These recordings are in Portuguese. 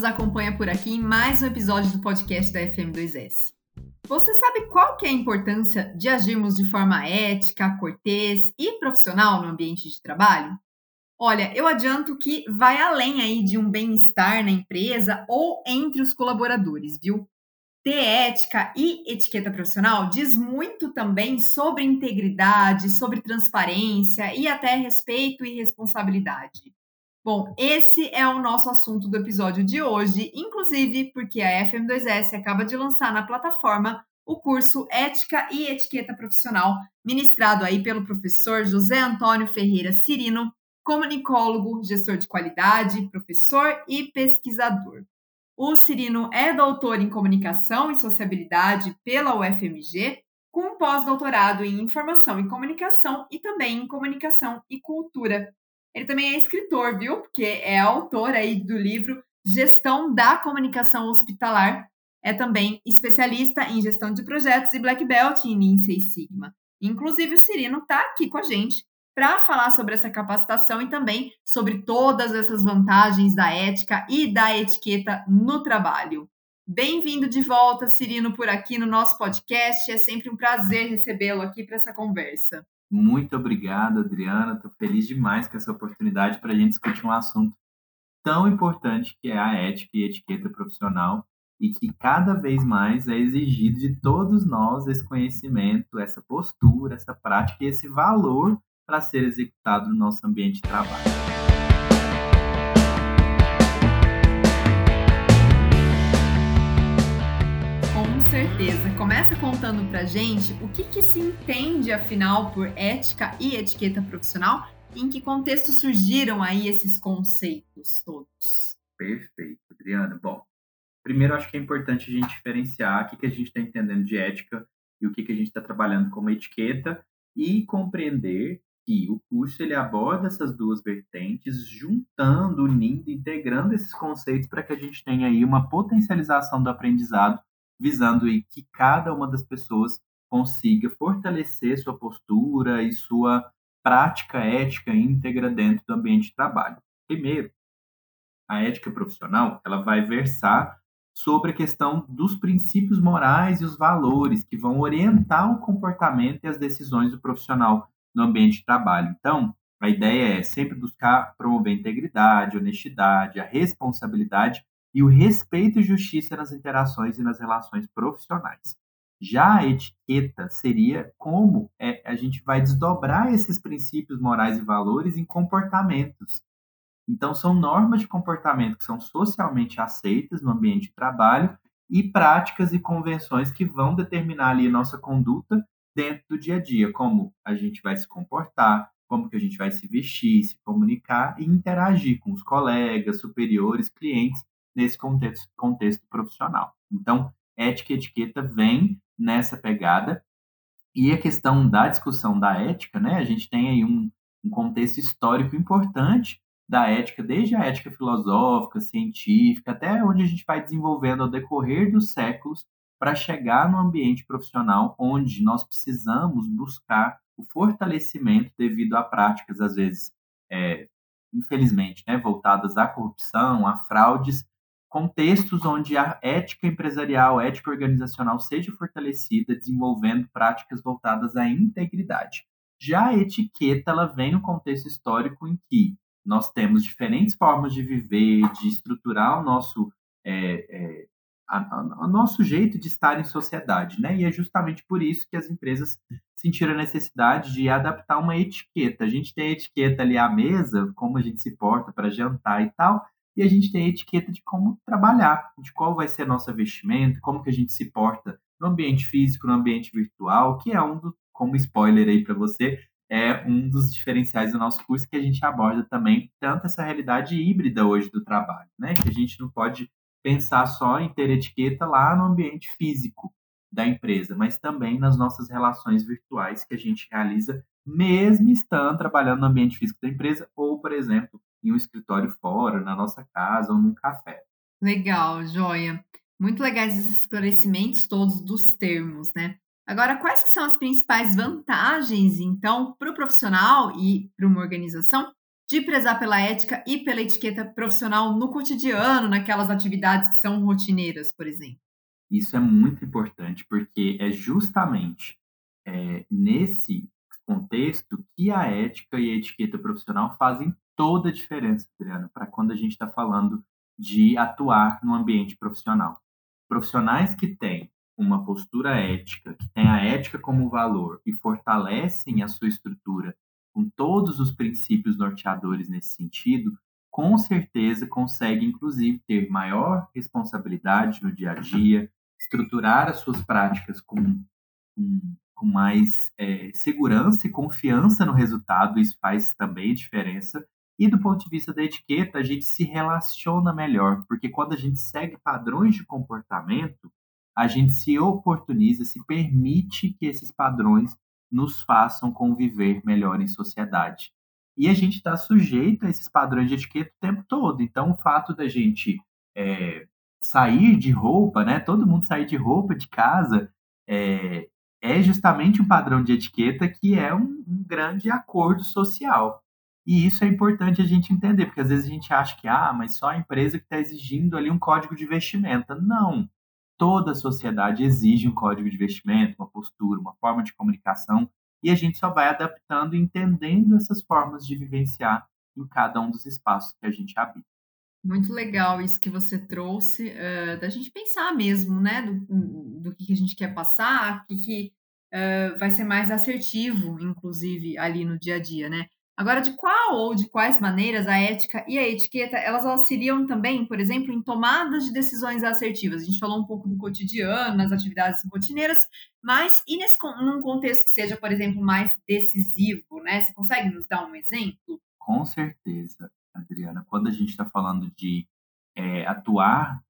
nos acompanha por aqui em mais um episódio do podcast da FM2S. Você sabe qual que é a importância de agirmos de forma ética, cortês e profissional no ambiente de trabalho? Olha, eu adianto que vai além aí de um bem-estar na empresa ou entre os colaboradores, viu? Ter ética e etiqueta profissional diz muito também sobre integridade, sobre transparência e até respeito e responsabilidade. Bom, esse é o nosso assunto do episódio de hoje, inclusive porque a FM2S acaba de lançar na plataforma o curso Ética e Etiqueta Profissional, ministrado aí pelo professor José Antônio Ferreira Cirino, comunicólogo, gestor de qualidade, professor e pesquisador. O Cirino é doutor em Comunicação e Sociabilidade pela UFMG, com pós-doutorado em Informação e Comunicação e também em Comunicação e Cultura. Ele também é escritor, viu? Porque é autor aí do livro Gestão da Comunicação Hospitalar. É também especialista em gestão de projetos e Black Belt em Lean Six Sigma. Inclusive, o Cirino está aqui com a gente para falar sobre essa capacitação e também sobre todas essas vantagens da ética e da etiqueta no trabalho. Bem-vindo de volta, Cirino, por aqui no nosso podcast. É sempre um prazer recebê-lo aqui para essa conversa. Muito obrigado, Adriana. Estou feliz demais com essa oportunidade para a gente discutir um assunto tão importante que é a ética e etiqueta profissional e que cada vez mais é exigido de todos nós esse conhecimento, essa postura, essa prática e esse valor para ser executado no nosso ambiente de trabalho. Certeza. Começa contando para gente o que, que se entende, afinal, por ética e etiqueta profissional em que contexto surgiram aí esses conceitos todos? Perfeito, Adriana. Bom, primeiro acho que é importante a gente diferenciar o que, que a gente está entendendo de ética e o que, que a gente está trabalhando como etiqueta e compreender que o curso ele aborda essas duas vertentes, juntando, unindo, integrando esses conceitos para que a gente tenha aí uma potencialização do aprendizado, visando aí que cada uma das pessoas consiga fortalecer sua postura e sua prática ética íntegra dentro do ambiente de trabalho. Primeiro, a ética profissional, ela vai versar sobre a questão dos princípios morais e os valores que vão orientar o comportamento e as decisões do profissional no ambiente de trabalho. Então, a ideia é sempre buscar promover integridade, honestidade, a responsabilidade e o respeito e justiça nas interações e nas relações profissionais. Já a etiqueta seria como é, a gente vai desdobrar esses princípios morais e valores em comportamentos. Então, são normas de comportamento que são socialmente aceitas no ambiente de trabalho e práticas e convenções que vão determinar ali a nossa conduta dentro do dia a dia, como a gente vai se comportar, como que a gente vai se vestir, se comunicar e interagir com os colegas, superiores, clientes nesse contexto, contexto profissional. Então, ética e etiqueta vem nessa pegada e a questão da discussão da ética, né? A gente tem aí um, um contexto histórico importante da ética, desde a ética filosófica, científica, até onde a gente vai desenvolvendo ao decorrer dos séculos para chegar no ambiente profissional onde nós precisamos buscar o fortalecimento devido a práticas, às vezes, é, infelizmente, né, voltadas à corrupção, a fraudes, contextos onde a ética empresarial, a ética organizacional seja fortalecida, desenvolvendo práticas voltadas à integridade. Já a etiqueta, ela vem no contexto histórico em que nós temos diferentes formas de viver, de estruturar o nosso é, é, o nosso jeito de estar em sociedade, né? E é justamente por isso que as empresas sentiram a necessidade de adaptar uma etiqueta. A gente tem a etiqueta ali à mesa, como a gente se porta para jantar e tal, e a gente tem a etiqueta de como trabalhar, de qual vai ser a nossa vestimenta, como que a gente se porta no ambiente físico, no ambiente virtual, que é um do, como spoiler aí para você, é um dos diferenciais do nosso curso que a gente aborda também tanto essa realidade híbrida hoje do trabalho, né? Que a gente não pode pensar só em ter etiqueta lá no ambiente físico da empresa, mas também nas nossas relações virtuais que a gente realiza, mesmo estando trabalhando no ambiente físico da empresa, ou, por exemplo, em um escritório fora, na nossa casa ou num café. Legal, joia. Muito legais esses esclarecimentos todos dos termos, né? Agora, quais que são as principais vantagens, então, para o profissional e para uma organização de prezar pela ética e pela etiqueta profissional no cotidiano, naquelas atividades que são rotineiras, por exemplo? Isso é muito importante, porque é justamente é, nesse contexto que a ética e a etiqueta profissional fazem toda a diferença, Adriana, para quando a gente está falando de atuar no ambiente profissional. Profissionais que têm uma postura ética, que têm a ética como valor e fortalecem a sua estrutura com todos os princípios norteadores nesse sentido, com certeza consegue, inclusive, ter maior responsabilidade no dia a dia, estruturar as suas práticas com, com, com mais é, segurança e confiança no resultado, isso faz também diferença. E do ponto de vista da etiqueta, a gente se relaciona melhor, porque quando a gente segue padrões de comportamento, a gente se oportuniza, se permite que esses padrões nos façam conviver melhor em sociedade. E a gente está sujeito a esses padrões de etiqueta o tempo todo. Então, o fato da gente é, sair de roupa, né? Todo mundo sair de roupa de casa é, é justamente um padrão de etiqueta que é um, um, grande acordo social. E isso é importante a gente entender, porque às vezes a gente acha que, ah, mas só a empresa que está exigindo ali um código de vestimenta. Não toda a sociedade exige um código de vestimento, uma postura, uma forma de comunicação, e a gente só vai adaptando e entendendo essas formas de vivenciar em cada um dos espaços que a gente habita. Muito legal isso que você trouxe, uh, da gente pensar mesmo, né, do, do que a gente quer passar, o que, que uh, vai ser mais assertivo, inclusive, ali no dia a dia, né? Agora, de qual ou de quais maneiras a ética e a etiqueta elas auxiliam também, por exemplo, em tomadas de decisões assertivas? A gente falou um pouco do cotidiano, nas atividades rotineiras, mas e nesse, num contexto que seja, por exemplo, mais decisivo, né? Você consegue nos dar um exemplo? Com certeza, Adriana. Quando a gente está falando de é, atuar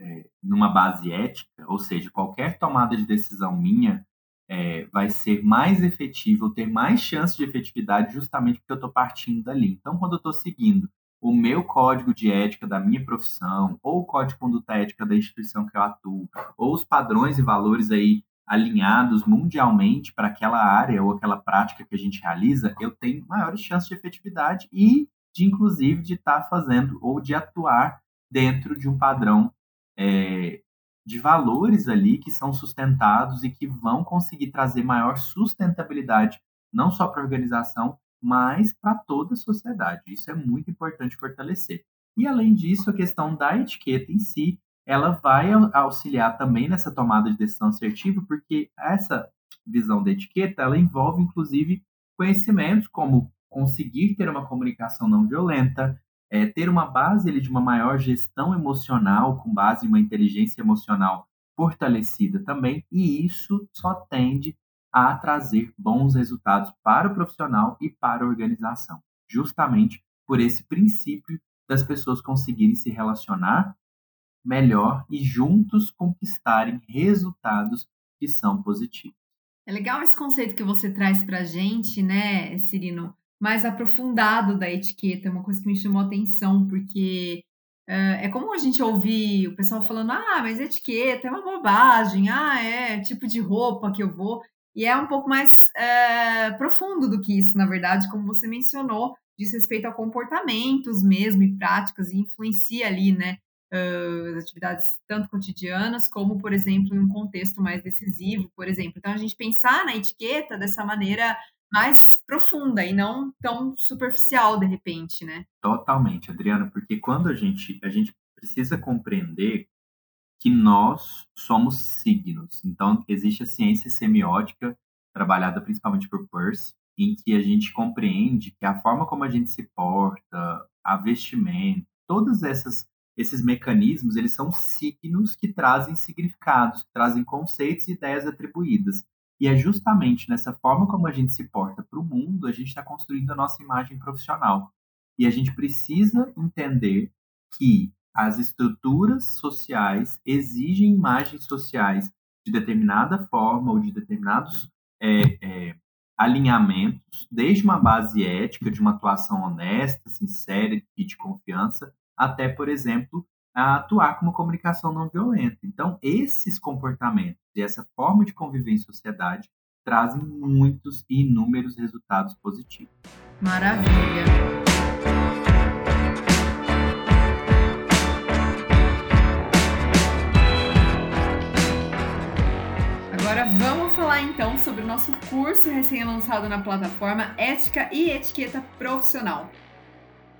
é, numa base ética, ou seja, qualquer tomada de decisão minha é, vai ser mais efetivo, ter mais chance de efetividade, justamente porque eu estou partindo dali. Então, quando eu estou seguindo o meu código de ética da minha profissão, ou o código de conduta ética da instituição que eu atuo, ou os padrões e valores aí alinhados mundialmente para aquela área ou aquela prática que a gente realiza, eu tenho maiores chances de efetividade e de, inclusive, de estar tá fazendo ou de atuar dentro de um padrão é, de valores ali que são sustentados e que vão conseguir trazer maior sustentabilidade, não só para a organização, mas para toda a sociedade. Isso é muito importante fortalecer. E além disso, a questão da etiqueta em si, ela vai auxiliar também nessa tomada de decisão assertiva, porque essa visão da etiqueta, ela envolve inclusive conhecimentos como conseguir ter uma comunicação não violenta, é, ter uma base ele, de uma maior gestão emocional, com base em uma inteligência emocional fortalecida também, e isso só tende a trazer bons resultados para o profissional e para a organização, justamente por esse princípio das pessoas conseguirem se relacionar melhor e juntos conquistarem resultados que são positivos. É legal esse conceito que você traz para a gente, né, Cirino? Mais aprofundado da etiqueta, é uma coisa que me chamou a atenção, porque uh, é como a gente ouvir o pessoal falando, ah, mas etiqueta é uma bobagem, ah, é tipo de roupa que eu vou, e é um pouco mais uh, profundo do que isso, na verdade, como você mencionou, diz respeito a comportamentos mesmo e práticas, e influencia ali, né, uh, as atividades tanto cotidianas, como, por exemplo, em um contexto mais decisivo, por exemplo. Então, a gente pensar na etiqueta dessa maneira mais profunda e não tão superficial de repente, né? Totalmente, Adriana, porque quando a gente a gente precisa compreender que nós somos signos. Então existe a ciência semiótica trabalhada principalmente por Peirce, em que a gente compreende que a forma como a gente se porta, a vestimenta, todos essas esses mecanismos, eles são signos que trazem significados, que trazem conceitos e ideias atribuídas. E é justamente nessa forma como a gente se porta para o mundo, a gente está construindo a nossa imagem profissional. E a gente precisa entender que as estruturas sociais exigem imagens sociais de determinada forma ou de determinados é, é, alinhamentos, desde uma base ética, de uma atuação honesta, sincera e de confiança, até, por exemplo, a atuar como comunicação não violenta. Então, esses comportamentos e essa forma de conviver em sociedade trazem muitos e inúmeros resultados positivos. Maravilha! Agora vamos falar então sobre o nosso curso recém-lançado na plataforma Ética e Etiqueta Profissional.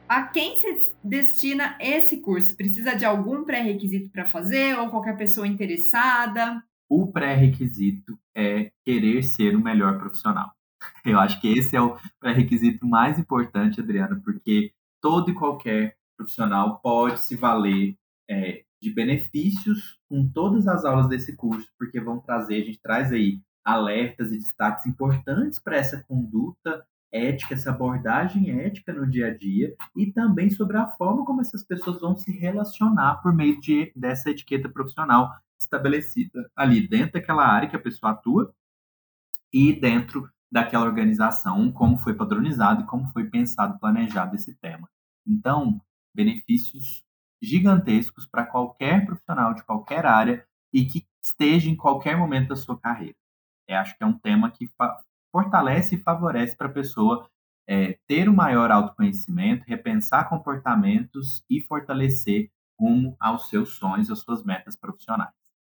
A quem se destina esse curso? Precisa de algum pré-requisito para fazer ou qualquer pessoa interessada? O pré-requisito é querer ser o melhor profissional. Eu acho que esse é o pré-requisito mais importante, Adriana, porque todo e qualquer profissional pode se valer é, de benefícios com todas as aulas desse curso, porque vão trazer, a gente traz aí alertas e destaques importantes para essa conduta ética, essa abordagem ética no dia a dia e também sobre a forma como essas pessoas vão se relacionar por meio de, dessa etiqueta profissional estabelecida ali dentro daquela área que a pessoa atua e dentro daquela organização, como foi padronizado e como foi pensado, planejado esse tema. Então, benefícios gigantescos para qualquer profissional de qualquer área e que esteja em qualquer momento da sua carreira. Eu acho que é um tema que fortalece e favorece para a pessoa é, ter um maior autoconhecimento, repensar comportamentos e fortalecer rumo aos seus sonhos, às suas metas profissionais.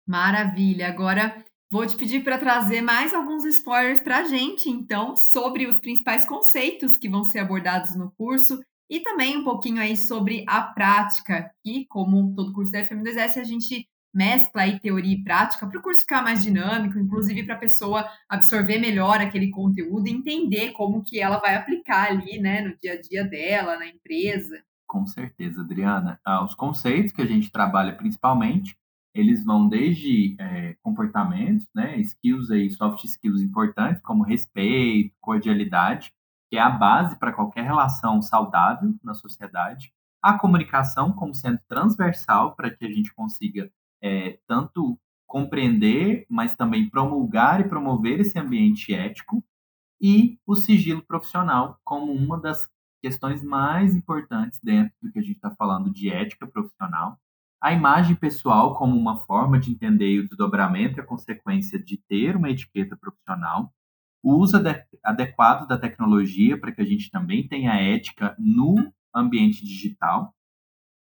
Maravilha! Agora vou te pedir para trazer mais alguns spoilers para a gente, então, sobre os principais conceitos que vão ser abordados no curso e também um pouquinho aí sobre a prática, que, como todo curso da FM2S, a gente mescla aí teoria e prática para o curso ficar mais dinâmico, inclusive para a pessoa absorver melhor aquele conteúdo e entender como que ela vai aplicar ali, né, no dia a dia dela, na empresa. Com certeza, Adriana. Ah, os conceitos que a gente trabalha principalmente, eles vão desde é, comportamentos, né, skills aí, soft skills importantes, como respeito, cordialidade, que é a base para qualquer relação saudável na sociedade, a comunicação como sendo transversal para que a gente consiga é, tanto compreender, mas também promulgar e promover esse ambiente ético, e o sigilo profissional como uma das questões mais importantes dentro do que a gente está falando de ética profissional. A imagem pessoal como uma forma de entender o desdobramento e a consequência de ter uma etiqueta profissional, o uso adequado da tecnologia para que a gente também tenha ética no ambiente digital,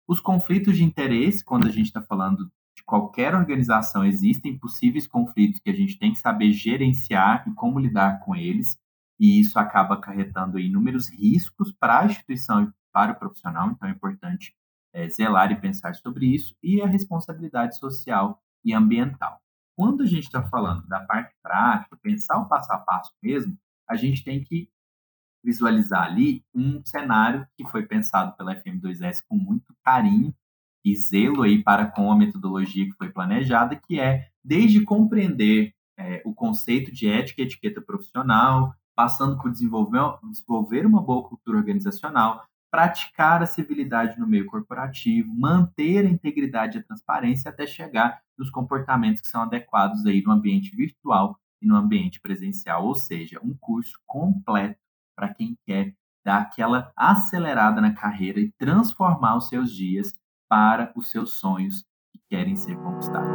os conflitos de interesse, quando a gente está falando qualquer organização existem possíveis conflitos que a gente tem que saber gerenciar e como lidar com eles, e isso acaba acarretando inúmeros riscos para a instituição e para o profissional, então é importante é, zelar e pensar sobre isso, e a responsabilidade social e ambiental. Quando a gente está falando da parte prática, pensar o passo a passo mesmo, a gente tem que visualizar ali um cenário que foi pensado pela FM2S com muito carinho e zelo aí para com a metodologia que foi planejada, que é desde compreender é, o conceito de ética e etiqueta profissional, passando por desenvolver, desenvolver uma boa cultura organizacional, praticar a civilidade no meio corporativo, manter a integridade e a transparência até chegar nos comportamentos que são adequados aí no ambiente virtual e no ambiente presencial, ou seja, um curso completo para quem quer dar aquela acelerada na carreira e transformar os seus dias para os seus sonhos que querem ser conquistados.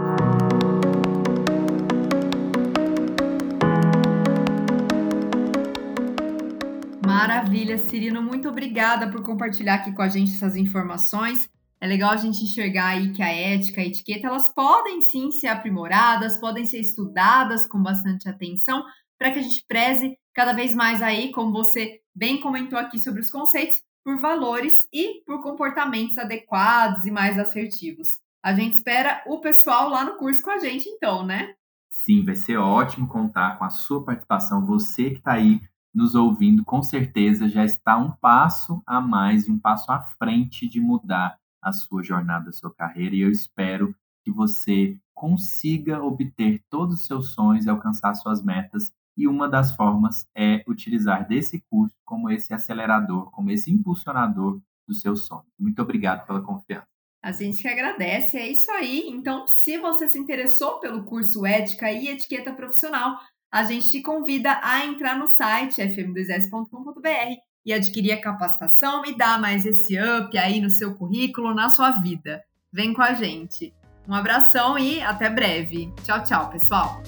Maravilha, Cirino, muito obrigada por compartilhar aqui com a gente essas informações. É legal a gente enxergar aí que a ética, a etiqueta, elas podem sim ser aprimoradas, podem ser estudadas com bastante atenção, para que a gente preze cada vez mais aí, como você bem comentou aqui sobre os conceitos, por valores e por comportamentos adequados e mais assertivos. A gente espera o pessoal lá no curso com a gente, então, né? Sim, vai ser ótimo contar com a sua participação. Você que está aí nos ouvindo, com certeza já está um passo a mais e um passo à frente de mudar a sua jornada, a sua carreira. E eu espero que você consiga obter todos os seus sonhos e alcançar suas metas e uma das formas é utilizar desse curso como esse acelerador, como esse impulsionador do seu sonho. Muito obrigado pela confiança. A gente que agradece, é isso aí. Então, se você se interessou pelo curso Ética e Etiqueta Profissional, a gente te convida a entrar no site fm2s.com.br e adquirir a capacitação e dar mais esse up aí no seu currículo, na sua vida. Vem com a gente. Um abração e até breve. Tchau, tchau, pessoal.